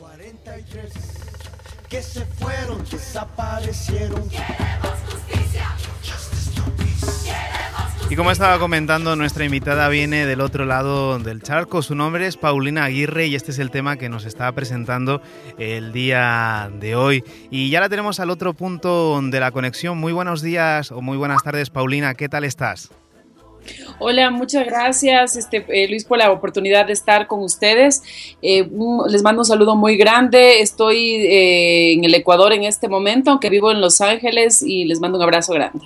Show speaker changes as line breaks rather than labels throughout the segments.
43 que se fueron, desaparecieron. Queremos justicia.
Y como estaba comentando, nuestra invitada viene del otro lado del charco. Su nombre es Paulina Aguirre y este es el tema que nos está presentando el día de hoy. Y ya la tenemos al otro punto de la conexión. Muy buenos días o muy buenas tardes, Paulina. ¿Qué tal estás?
Hola, muchas gracias este, eh, Luis por la oportunidad de estar con ustedes. Eh, les mando un saludo muy grande. Estoy eh, en el Ecuador en este momento, aunque vivo en Los Ángeles y les mando un abrazo grande.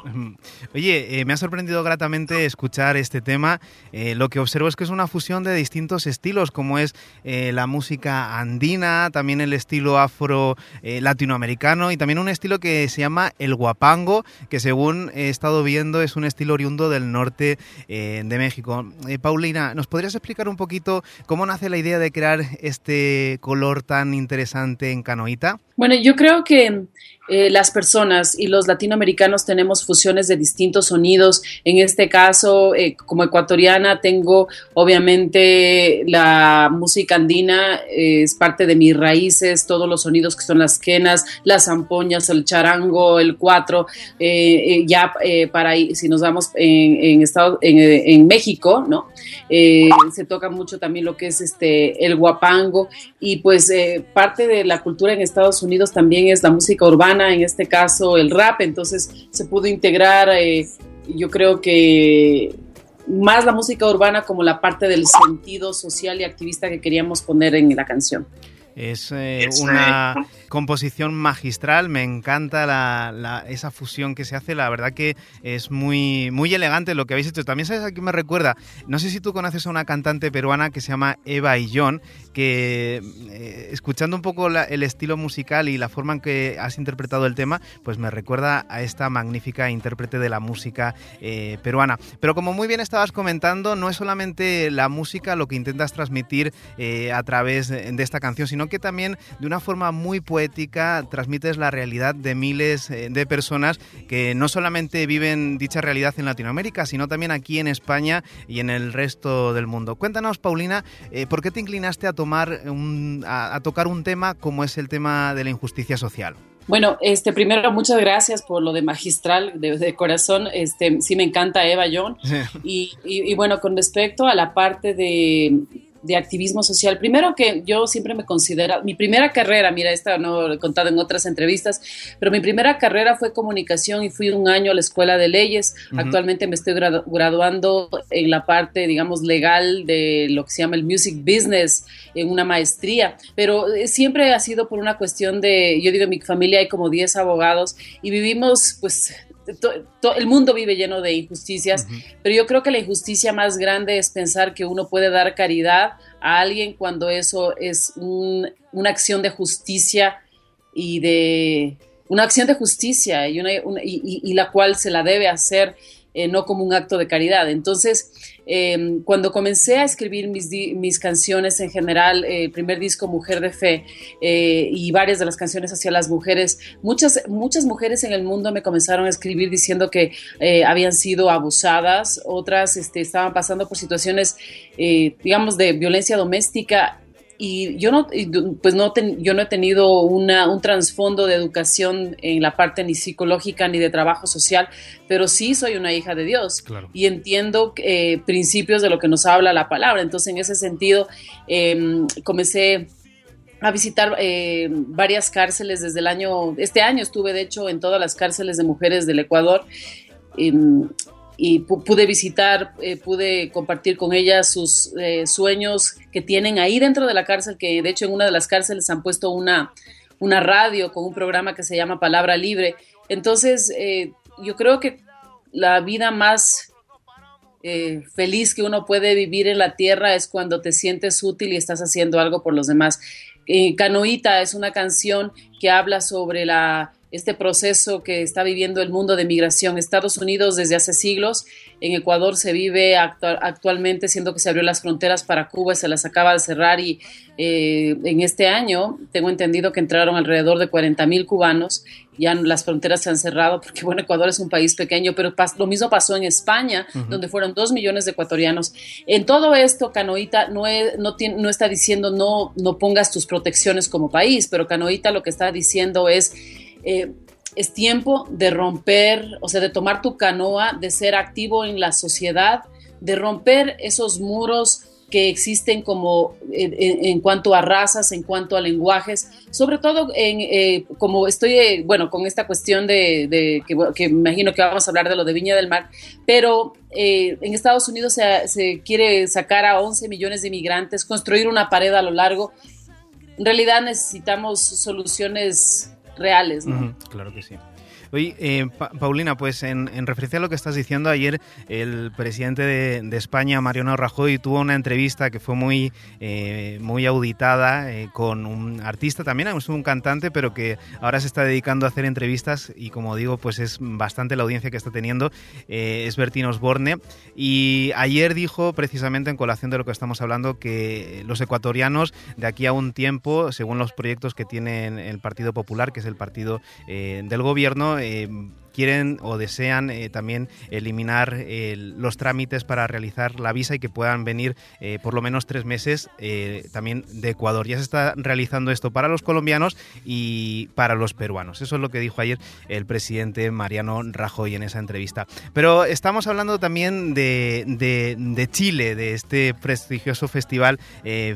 Oye, me ha sorprendido gratamente escuchar este tema. lo que observo es que es una fusión de distintos estilos, como es la música andina, también el estilo afro latinoamericano y también un estilo que se llama el guapango, que según he estado viendo es un estilo oriundo del norte eh, de México. Eh, Paulina, ¿nos podrías explicar un poquito cómo nace la idea de crear este color tan interesante en Canoita?
Bueno, yo creo que eh, las personas y los latinoamericanos tenemos fusiones de distintos sonidos. En este caso, eh, como ecuatoriana, tengo obviamente la música andina, eh, es parte de mis raíces, todos los sonidos que son las quenas, las zampoñas, el charango, el cuatro. ya para ahí, si nos vamos en, estado, en, México, ¿no? se toca mucho también lo que es este, el guapango y pues parte de la cultura en Estados Unidos también es la música urbana, en este caso el rap, entonces se pudo integrar, eh, yo creo que más la música urbana como la parte del sentido social y activista que queríamos poner en la canción.
Es eh, una composición magistral, me encanta la, esa fusión que se hace, la verdad que es muy, muy elegante lo que habéis hecho. También sabes a qué me recuerda, no sé si tú conoces a una cantante peruana que se llama Eva Illón, que eh, escuchando un poco el estilo musical y la forma en que has interpretado el tema, pues me recuerda a esta magnífica intérprete de la música eh, peruana. Pero como muy bien estabas comentando, no es solamente la música lo que intentas transmitir a través de esta canción, sino que también de una forma muy poética transmites la realidad de miles eh, de personas que no solamente viven dicha realidad en Latinoamérica, sino también aquí en España y en el resto del mundo. Cuéntanos, Paulina, eh, ¿por qué te inclinaste a, tomar a, tocar un tema como es el tema de la injusticia social?
Bueno, este, primero muchas gracias por lo de magistral, de, corazón. Este, sí me encanta Eva John. y, bueno, con respecto a la parte de, de activismo social. Primero que yo siempre me considero, mi primera carrera, mira, esta no lo he contado en otras entrevistas, pero mi primera carrera fue comunicación y fui un año a la escuela de leyes. Actualmente me estoy graduando en la parte, digamos, legal de lo que se llama el music business, en una maestría, pero eh, siempre ha sido por una cuestión de, yo digo, en mi familia hay como 10 abogados y vivimos pues el mundo vive lleno de injusticias, pero yo creo que la injusticia más grande es pensar que uno puede dar caridad a alguien cuando eso es una acción de justicia y de una acción de justicia y, y la cual se la debe hacer eh, no como un acto de caridad. Entonces, em, cuando comencé a escribir mis, mis canciones en general, el primer disco Mujer de Fe eh, y varias de las canciones hacia las mujeres, muchas, muchas mujeres en el mundo me comenzaron a escribir diciendo que eh, habían sido abusadas, otras este, estaban pasando por situaciones, digamos, de violencia doméstica y yo no, pues no yo no he tenido una, un trasfondo de educación en la parte ni psicológica ni de trabajo social, pero sí soy una hija de Dios y entiendo eh, principios de lo que nos habla la palabra. Entonces, en ese sentido, em, comencé a visitar eh, varias cárceles desde el año, este año estuve de hecho en todas las cárceles de mujeres del Ecuador. Y pude visitar, eh, pude compartir con ellas sus eh, sueños que tienen ahí dentro de la cárcel, que de hecho en una de las cárceles han puesto una, una radio con un programa que se llama Palabra Libre. Entonces, eh, yo creo que la vida más feliz que uno puede vivir en la tierra es cuando te sientes útil y estás haciendo algo por los demás. Canoita es una canción que habla sobre la este proceso que está viviendo el mundo de migración. Estados Unidos desde hace siglos, en Ecuador se vive actualmente, siendo que se abrió las fronteras para Cuba y se las acaba de cerrar y eh, en este año tengo entendido que entraron alrededor de 40 mil cubanos, ya las fronteras se han cerrado porque bueno, Ecuador es un país pequeño, pero lo mismo pasó en España, donde fueron dos millones de ecuatorianos. En todo esto, Canoita no, no, no está diciendo no, no pongas tus protecciones como país, pero Canoita lo que está diciendo es eh, es tiempo de romper, o sea, de tomar tu canoa, de ser activo en la sociedad, de romper esos muros que existen como en, cuanto a razas, en cuanto a lenguajes, sobre todo en, eh, como estoy, eh, bueno, con esta cuestión de, que, imagino que vamos a hablar de lo de Viña del Mar, pero en Estados Unidos se, se, quiere sacar a 11 millones de inmigrantes, construir una pared a lo largo. En realidad necesitamos soluciones reales. ¿no?
claro que sí. Oye, eh, Paulina, pues en, referencia a lo que estás diciendo, ayer el presidente de, España, Mariano Rajoy, tuvo una entrevista que fue muy, eh, muy auditada eh, con un artista también, es un cantante, pero que ahora se está dedicando a hacer entrevistas y como digo, pues es bastante la audiencia que está teniendo, es Bertín Osborne. Y ayer dijo, precisamente en colación de lo que estamos hablando, que los ecuatorianos de aquí a un tiempo, según los proyectos que tiene el Partido Popular, que es el partido del gobierno, eh, quieren o desean eh, también eliminar los trámites para realizar la visa y que puedan venir eh, por lo menos tres meses eh, también de Ecuador. Ya se está realizando esto para los colombianos y para los peruanos. Eso es lo que dijo ayer el presidente Mariano Rajoy en esa entrevista. Pero estamos hablando también de, de Chile, de este prestigioso festival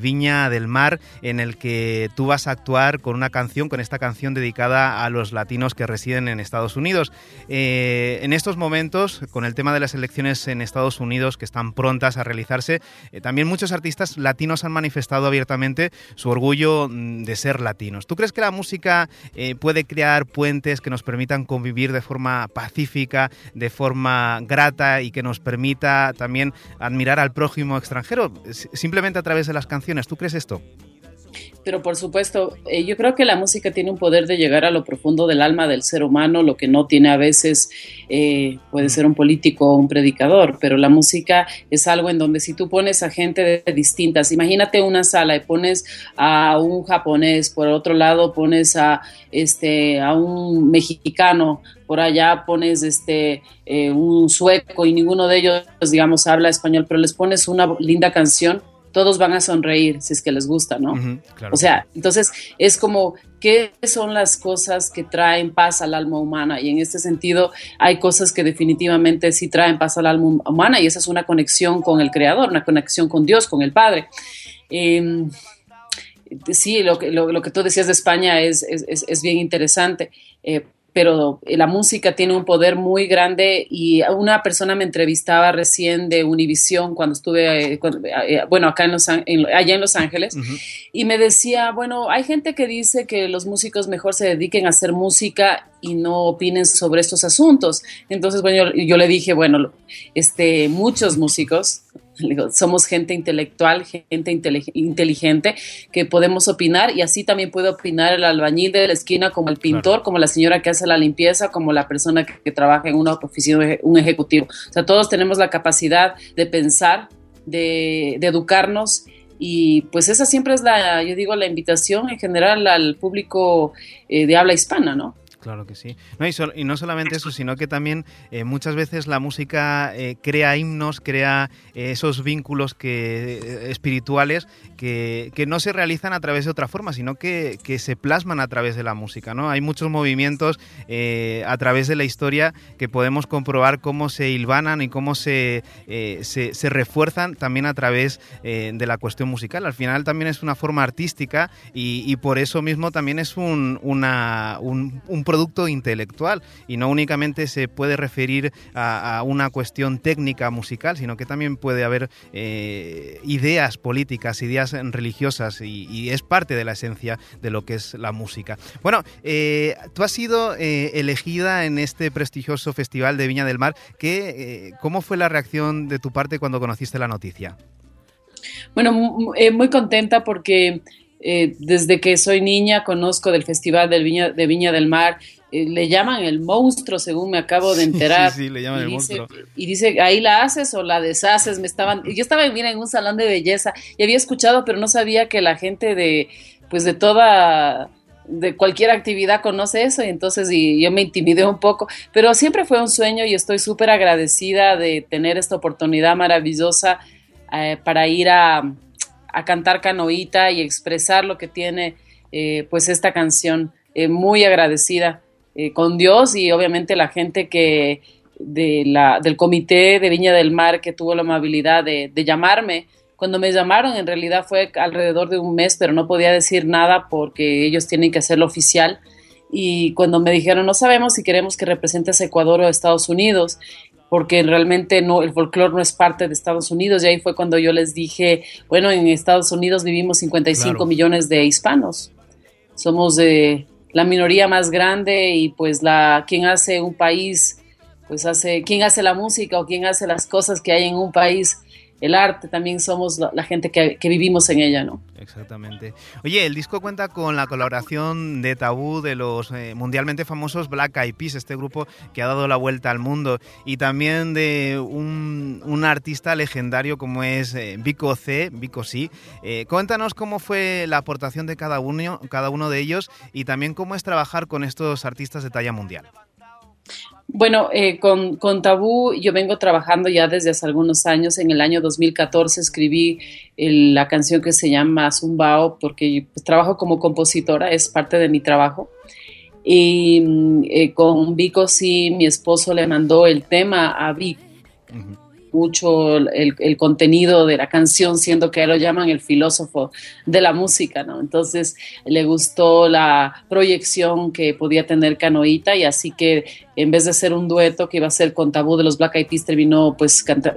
Viña del Mar, en el que tú vas a actuar con una canción, con esta canción dedicada a los latinos que residen en Estados Unidos. Eh, en estos momentos, con el tema de las elecciones en Estados Unidos que están prontas a realizarse, eh, también muchos artistas latinos han manifestado abiertamente su orgullo mm, de ser latinos. ¿Tú crees que la música eh, puede crear puentes que nos permitan convivir de forma pacífica, de forma grata y que nos permita también admirar al prójimo extranjero simplemente a través de las canciones? ¿Tú crees esto?
Pero por supuesto, eh, yo creo que la música tiene un poder de llegar a lo profundo del alma del ser humano, lo que no tiene a veces eh, puede ser un político o un predicador, pero la música es algo en donde si tú pones a gente de, distintas, imagínate una sala y pones a un japonés, por otro lado pones a, este, a un mexicano, por allá pones este, eh, un sueco y ninguno de ellos, digamos, habla español, pero les pones una linda canción todos van a sonreír si es que les gusta, ¿no? O sea, entonces es como, ¿qué son las cosas que traen paz al alma humana? Y en este sentido hay cosas que definitivamente sí traen paz al alma humana y esa es una conexión con el Creador, una conexión con Dios, con el Padre. Em, sí, lo que, lo, que tú decías de España es, es, bien interesante. Eh, pero la música tiene un poder muy grande y una persona me entrevistaba recién de Univision cuando estuve, eh, eh, bueno, acá en Los, allá en Los Ángeles, y me decía, bueno, hay gente que dice que los músicos mejor se dediquen a hacer música y no opinen sobre estos asuntos. Entonces, bueno, yo, yo le dije, bueno, este, muchos músicos somos gente intelectual, gente inteligente que podemos opinar y así también puede opinar el albañil de la esquina como el pintor, como la señora que hace la limpieza, como la persona que, trabaja en una oficina, un ejecutivo. O sea, todos tenemos la capacidad de pensar, de, educarnos y pues esa siempre es la, yo digo, la invitación en general al público eh, de habla hispana, ¿no?
Claro que sí. y, no solamente eso, sino que también eh, muchas veces la música eh, crea himnos, crea eh, esos vínculos que, espirituales que, no se realizan a través de otra forma, sino que, se plasman a través de la música. ¿no? Hay muchos movimientos a través de la historia que podemos comprobar cómo se hilvanan y cómo se, se, refuerzan también a través de la cuestión musical. Al final también es una forma artística y, por eso mismo también es un, un, un producto intelectual y no únicamente se puede referir a, una cuestión técnica musical, sino que también puede haber eh, ideas políticas, ideas religiosas y, es parte de la esencia de lo que es la música. Bueno, eh, tú has sido eh, elegida en este prestigioso festival de Viña del Mar. ¿Qué, ¿Cómo fue la reacción de tu parte cuando conociste la noticia?
Bueno, muy contenta porque eh, desde que soy niña conozco del Festival del Viña, de Viña del Mar eh, le llaman el monstruo, según me acabo de enterar.
Sí, sí, le llaman
y
el
dice,
monstruo.
Y dice, ahí la haces o la deshaces. Me estaban, yo estaba mira, en un salón de belleza y había escuchado, pero no sabía que la gente de, pues de toda de cualquier actividad conoce eso y entonces y yo me intimidé un poco, pero siempre fue un sueño y estoy súper agradecida de tener esta oportunidad maravillosa eh, para ir a, a, cantar canoita y expresar lo que tiene eh, pues esta canción, eh, muy agradecida eh, con Dios y obviamente la gente que de la, del comité de Viña del Mar que tuvo la amabilidad de, llamarme cuando me llamaron, en realidad fue alrededor de un mes, pero no podía decir nada porque ellos tienen que hacerlo oficial. Y cuando me dijeron, no sabemos si queremos que representes a Ecuador o a Estados Unidos, porque realmente no, el folclore no es parte de Estados Unidos. Y ahí fue cuando yo les dije, bueno, en Estados Unidos vivimos 55 claro. millones de hispanos. Somos de la minoría más grande y pues la quien hace un país, pues hace, quien hace la música o quien hace las cosas que hay en un país el arte, también somos la, gente que, vivimos en ella, ¿no?
Exactamente. Oye, el disco cuenta con la colaboración de Tabú de los eh, mundialmente famosos Black Eyed Peas, este grupo que ha dado la vuelta al mundo, y también de un, un artista legendario como es eh, Vico C, Vico C. Eh, cuéntanos cómo fue la aportación de cada uno, cada uno de ellos y también cómo es trabajar con estos artistas de talla mundial.
Bueno, eh, con, con, Tabú yo vengo trabajando ya desde hace algunos años. En el año 2014 escribí el, la canción que se llama Zumbao porque pues, trabajo como compositora, es parte de mi trabajo. Y eh, con Vico sí, mi esposo le mandó el tema a Vic. -huh mucho el, contenido de la canción, siendo que lo llaman el filósofo de la música, ¿no? Entonces le gustó la proyección que podía tener Canoita y así que en vez de ser un dueto que iba a ser con Tabú de los Black Eyed Peas, terminó pues canta,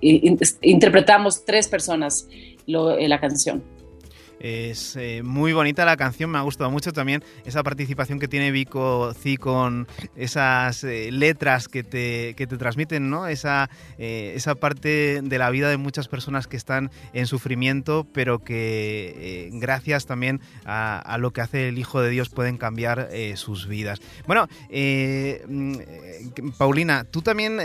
in, interpretamos tres personas eh, la canción.
Es eh, muy bonita la canción, me ha gustado mucho también esa participación que tiene Vico C con esas eh, letras que te, que te, transmiten, ¿no? Esa, eh, esa parte de la vida de muchas personas que están en sufrimiento, pero que gracias también a, a, lo que hace el Hijo de Dios pueden cambiar sus vidas. Bueno, mm, Paulina, tú también,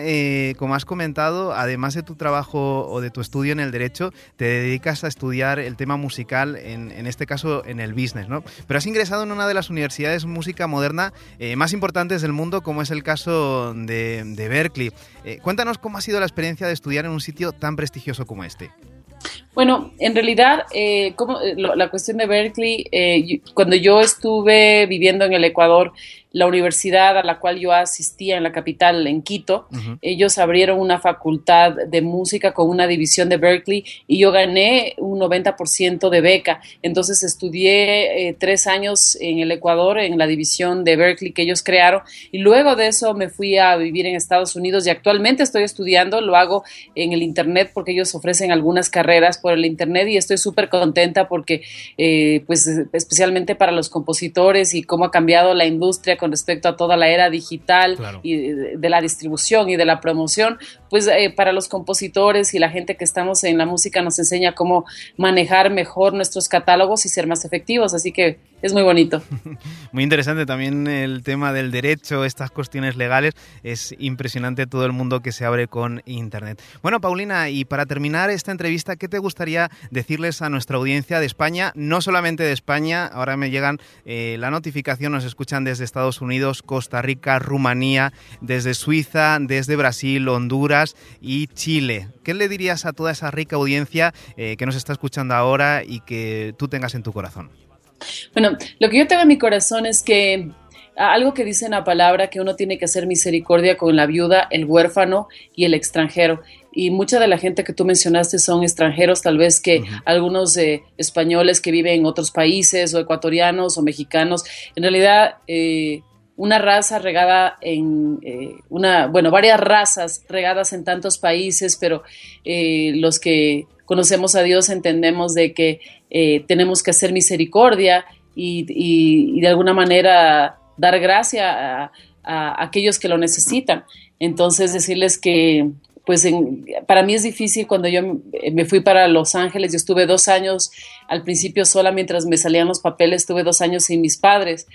como has comentado, además de tu trabajo o de tu estudio en el derecho, te dedicas a estudiar el tema musical en, este caso en el business, ¿no? Pero has ingresado en una de las universidades de música moderna eh, más importantes del mundo, como es el caso de, Berkeley. Eh, cuéntanos cómo ha sido la experiencia de estudiar en un sitio tan prestigioso como este.
Bueno, en realidad, eh, como, la cuestión de Berkeley, cuando yo estuve viviendo en el Ecuador, la universidad a la cual yo asistía en la capital, en Quito, uh -huh. ellos abrieron una facultad de música con una división de Berkeley y yo gané un 90% de beca. Entonces estudié eh, tres años en el Ecuador, en la división de Berkeley que ellos crearon y luego de eso me fui a vivir en Estados Unidos y actualmente estoy estudiando, lo hago en el Internet porque ellos ofrecen algunas carreras por el Internet y estoy súper contenta porque, eh, pues especialmente para los compositores y cómo ha cambiado la industria con respecto a toda la era digital claro. y de, de, la distribución y de la promoción, pues eh, para los compositores y la gente que estamos en la música nos enseña cómo manejar mejor nuestros catálogos y ser más efectivos, así que es muy bonito.
Muy interesante también el tema del derecho, estas cuestiones legales, es impresionante todo el mundo que se abre con Internet. Bueno, Paulina, y para terminar esta entrevista, ¿qué te gustaría decirles a nuestra audiencia de España? No solamente de España, ahora me llegan eh, la notificación, nos escuchan desde Estados Unidos, Costa Rica, Rumanía, desde Suiza, desde Brasil, Honduras y Chile. ¿Qué le dirías a toda esa rica audiencia eh, que nos está escuchando ahora y que tú tengas en tu corazón?
Bueno, lo que yo tengo en mi corazón es que algo que dice en la palabra que uno tiene que hacer misericordia con la viuda, el huérfano y el extranjero. Y mucha de la gente que tú mencionaste son extranjeros, tal vez que uh -huh. algunos eh, españoles que viven en otros países o ecuatorianos o mexicanos. En realidad, eh, una raza regada en eh, una, bueno, varias razas regadas en tantos países, pero los que conocemos a Dios entendemos de que eh, tenemos que hacer misericordia y, de alguna manera dar gracia a, aquellos que lo necesitan. Entonces decirles que pues para mí es difícil cuando yo me fui para Los Ángeles, yo estuve dos años al principio sola mientras me salían los papeles, estuve dos años sin mis padres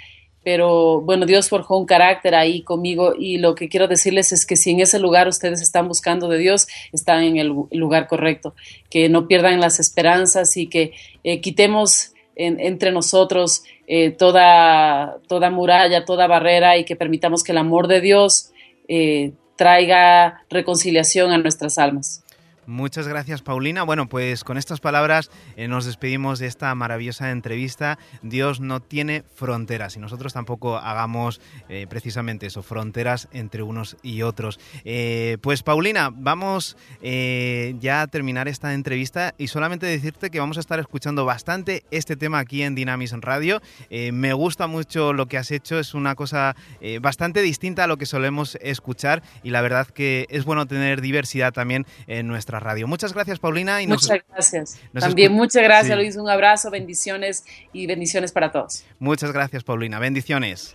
pero bueno, Dios forjó un carácter ahí conmigo y lo que quiero decirles es que si en ese lugar ustedes están buscando de Dios, están en el lugar correcto, que no pierdan las esperanzas y que eh, quitemos entre nosotros eh, toda, toda muralla, toda barrera y que permitamos que el amor de Dios eh, traiga reconciliación a nuestras almas.
Muchas gracias, Paulina. Bueno, pues con estas palabras eh, nos despedimos de esta maravillosa entrevista. Dios no tiene fronteras y nosotros tampoco hagamos eh, precisamente eso, fronteras entre unos y otros. Eh, pues, Paulina, vamos ya a terminar esta entrevista y solamente decirte que vamos a estar escuchando bastante este tema aquí en Dynamis Radio. me gusta mucho lo que has hecho, es una cosa bastante distinta a lo que solemos escuchar y la verdad que es bueno tener diversidad también en nuestra radio. Muchas gracias, Paulina.
Y muchas gracias. También muchas gracias, Luis. Un abrazo, bendiciones y bendiciones para todos.
Muchas gracias, Paulina. Bendiciones.